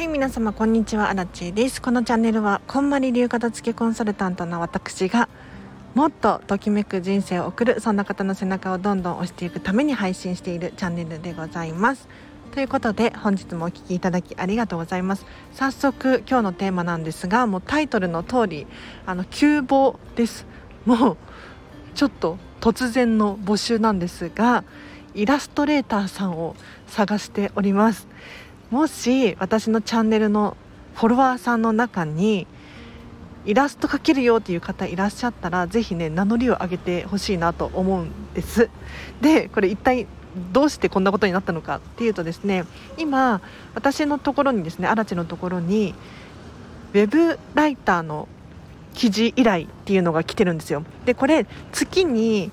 はい皆様こんにちは。アラチェです。このチャンネルはこんまり流片付けコンサルタントの私がもっとときめく人生を送るそんな方の背中をどんどん押していくために配信しているチャンネルでございます。ということで本日もお聴きいただきありがとうございます早速今日のテーマなんですがもうタイトルの通りあの急募です。もうちょっと突然の募集なんですがイラストレーターさんを探しております。もし私のチャンネルのフォロワーさんの中にイラスト描けるよっていう方いらっしゃったらぜひね名乗りを上げてほしいなと思うんです。でこれ一体どうしてこんなことになったのかっていうとですね今私のところにですね荒地のところにウェブライターの記事依頼っていうのが来てるんですよ。でこれ月に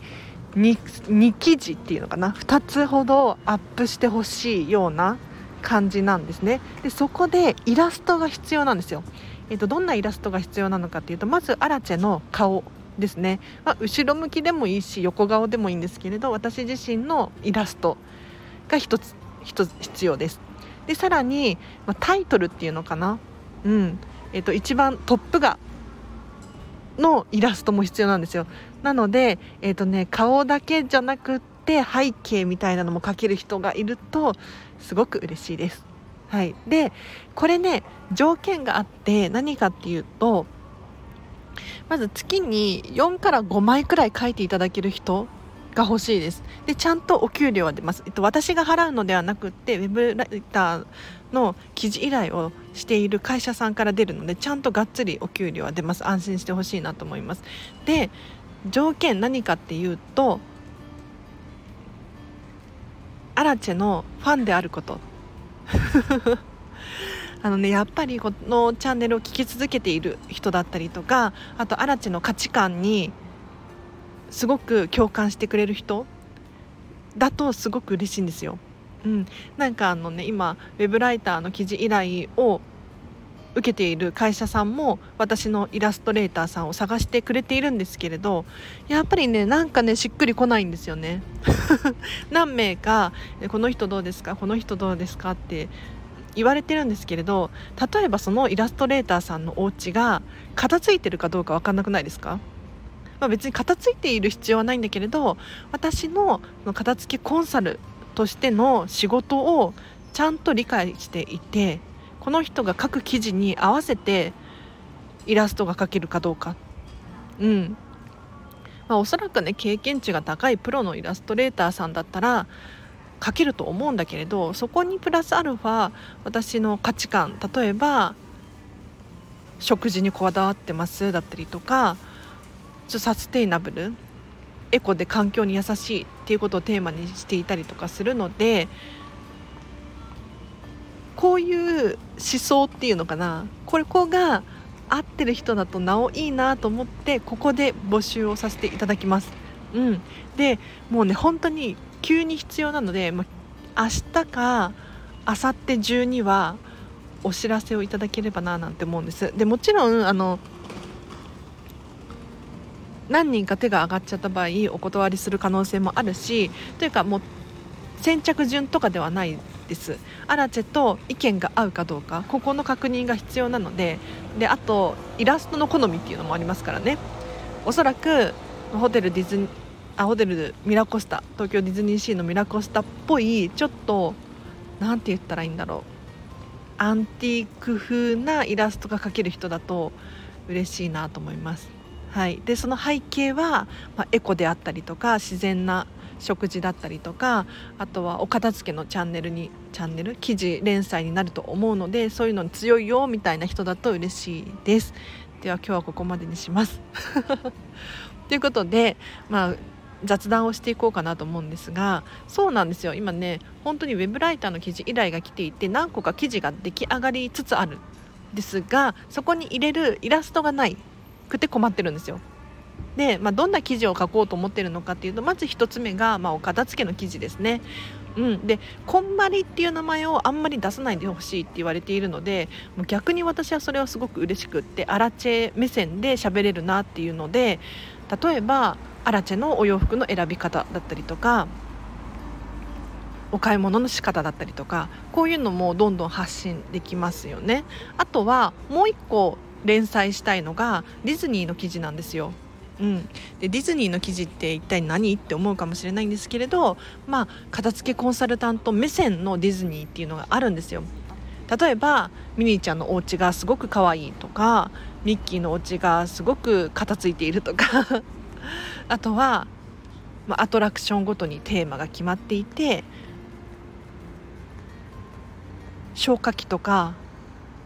2, 2記事っていうのかな？2つほどアップしてほしいような感じなんですね。でそこでイラストが必要なんですよ、えーと、どんなイラストが必要なのかっていうとまずアラチェの顔ですね、まあ、後ろ向きでもいいし横顔でもいいんですけれど私自身のイラストが1つ1つ必要です。でさらに、まあ、タイトルっていうのかな。うん。えーと、一番トップがのイラストも必要なんですよ。なので、えーとね、顔だけじゃなくって背景みたいなのも描ける人がいるとすごく嬉しいです。はい、でこれね条件があって何かっていうとまず月に4から5枚くらい書いていただける人が欲しいです。でちゃんとお給料は出ます、えっと、私が払うのではなくってウェブライターの記事依頼をしている会社さんから出るのでちゃんとがっつりお給料は出ます。安心してほしいなと思います。で条件何かっていうとアラチェのファンであること あのねやっぱりこのチャンネルを聞き続けている人だったりとかあとアラチェの価値観にすごく共感してくれる人だとすごく嬉しいんですよ。うん、なんかあのね今ウェブライターの記事依頼を受けている会社さんも私のイラストレーターさんを探してくれているんですけれどやっぱりねなんかねしっくりこないんですよね。何名かこの人どうですか？この人どうですか？って言われてるんですけれど例えばそのイラストレーターさんのお家が片付いてるかどうか分かんなくないですか？まあ、別に片付いている必要はないんだけれど私の片付けコンサルとしての仕事をちゃんと理解していてこの人が書く記事に合わせてイラストが描けるかどうか。うん。まあ、おそらくね経験値が高いプロのイラストレーターさんだったら描けると思うんだけれどそこにプラスアルファ私の価値観例えば食事にこだわってますだったりとかサステイナブルエコで環境に優しいっていうことをテーマにしていたりとかするのでこういう思想っていうのかな？これこが合ってる人だとなおいいなと思ってここで募集をさせていただきます。うん、でもうね本当に急に必要なので、まあ、明日か明後日中にはお知らせをいただければななんて思うんです。でもちろんあの何人か手が上がっちゃった場合お断りする可能性もあるしというかもう先着順とかではないです。アラチェと意見が合うかどうかここの確認が必要なのでであとイラストの好みっていうのもありますからね。おそらくホテルディズニあホテルミラコスタ東京ディズニーシーのミラコスタっぽいちょっと何て言ったらいいんだろう。アンティーク風なイラストが描ける人だと嬉しいなと思います。はい、でその背景は、まあ、エコであったりとか自然な食事だったりとかあとはお片付けのチャンネルにチャンネル記事連載になると思うのでそういうのに強いよみたいな人だと嬉しいです。では今日はここまでにします。ということでまあ雑談をしていこうかなと思うんですがそうなんですよ。今ね本当にウェブライターの記事依頼が来ていて何個か記事が出来上がりつつあるですがそこに入れるイラストがない。くて困ってるんですよ。で、まあ、どんな記事を書こうと思ってるのかっていうとまず1つ目が、まあ、お片付けの記事ですね。うん、でこんまりっていう名前をあんまり出さないでほしいって言われているのでもう逆に私はそれはすごく嬉しくってアラチェ目線で喋れるなっていうので例えばアラチェのお洋服の選び方だったりとかお買い物の仕方だったりとかこういうのもどんどん発信できますよね。あとはもう一個連載したいのがディズニーの記事なんですよ。うん、でディズニーの記事って一体何って思うかもしれないんですけれど、まあ、片付けコンサルタント目線のディズニーっていうのがあるんですよ。例えばミニーちゃんのお家がすごく可愛いとかミッキーのお家がすごく片付いているとか。あとは、まあ、アトラクションごとにテーマが決まっていて消火器とか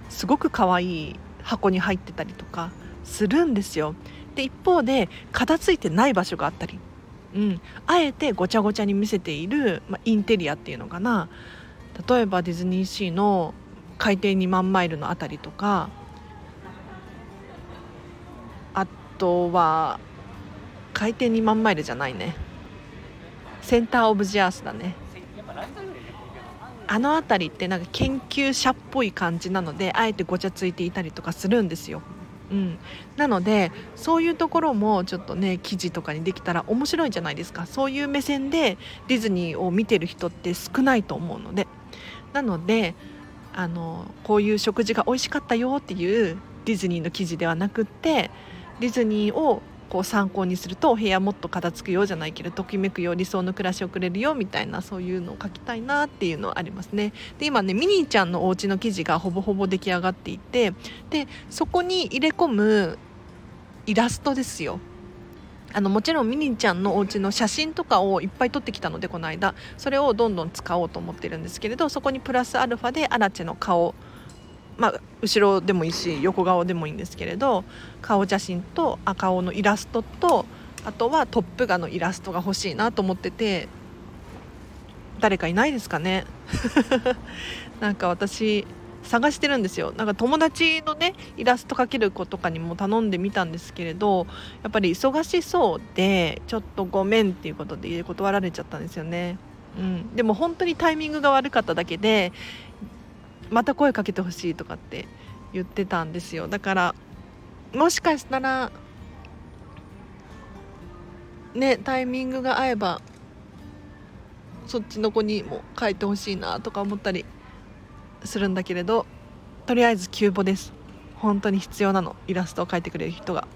すごく可愛い箱に入ってたりとかするんですよ。で一方で片付いてない場所があったり、うん、あえてごちゃごちゃに見せている、まあ、インテリアっていうのかな。例えばディズニーシーの海底2万マイルの辺りとか。あとは海底2万マイルじゃないね。センター・オブ・ジ・アースだね。あの辺りってなんか研究者っぽい感じなのであえてごちゃついていたりとかするんですよ。うん、なのでそういうところもちょっとね記事とかにできたら面白いじゃないですか。そういう目線でディズニーを見てる人って少ないと思うので。なのであのこういう食事が美味しかったよっていうディズニーの記事ではなくってディズニーをこう参考にするとお部屋もっと片付くようじゃないけどときめくよう理想の暮らしをくれるよみたいなそういうのを書きたいなっていうのはありますね。で今ねミニーちゃんのお家の記事がほぼほぼ出来上がっていてでそこに入れ込むイラストですよ。あのもちろんミニーちゃんのお家の写真とかをいっぱい撮ってきたのでこの間。それをどんどん使おうと思ってるんですけれどそこにプラスアルファでアラチェの顔まあ、後ろでもいいし横顔でもいいんですけれど顔写真とあ顔のイラストとあとはトップ画のイラストが欲しいなと思ってて誰かいないですかね？なんか私探してるんですよ。なんか友達のねイラスト描ける子とかにも頼んでみたんですけれどやっぱり忙しそうでちょっとごめんっていうことで断られちゃったんですよね、うん、でも本当にタイミングが悪かっただけでまた声かけてほしいとかって言ってたんですよ。だからもしかしたらねタイミングが合えばそっちの子にも書いてほしいなとか思ったりするんだけれどとりあえず急募です。本当に必要なの。イラストを描いてくれる人が。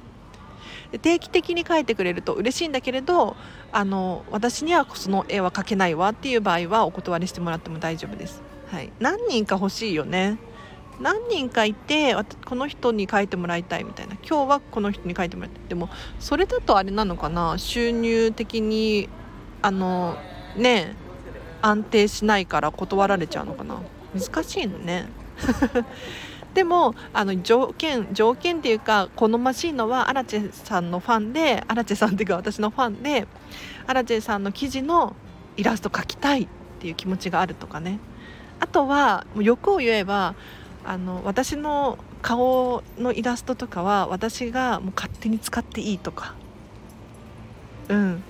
で定期的に描いてくれると嬉しいんだけれどあの私にはその絵は描けないわっていう場合はお断りしてもらっても大丈夫です。はい、何人か欲しいよね。何人かいてこの人に書いてもらいたいみたいな。今日はこの人に書いてもらいたい。でもそれだとあれなのかな。収入的にあのね安定しないから断られちゃうのかな。難しいのね。でもあの条件条件っていうか好ましいのはアラチェさんのファンでアラチェさんっていうか私のファンでアラチェさんの記事のイラスト描きたいっていう気持ちがあるとかね。あとは欲を言えばあの私の顔のイラストとかは私がもう勝手に使っていいとか。うん。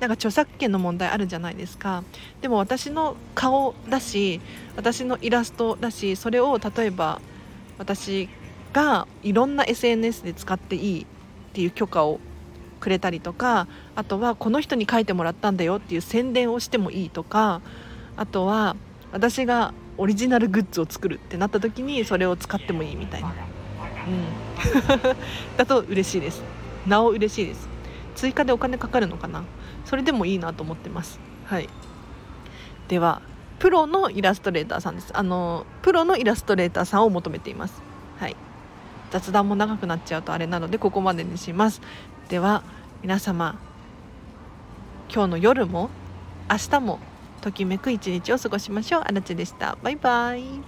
なんか著作権の問題あるじゃないですか。でも私の顔だし私のイラストだしそれを例えば私がいろんな SNS で使っていいっていう許可をくれたりとかあとはこの人に書いてもらったんだよっていう宣伝をしてもいいとかあとは私がオリジナルグッズを作るってなった時にそれを使ってもいいみたいな、うん、だと嬉しいです。なお嬉しいです。追加でお金かかるのかな。それでもいいなと思ってます。はい。ではプロのイラストレーターさんです。あのプロのイラストレーターさんを求めています。はい。雑談も長くなっちゃうとあれなのでここまでにします。では皆様今日の夜も明日もときめく一日を過ごしましょう。あらちでした。バイバイ。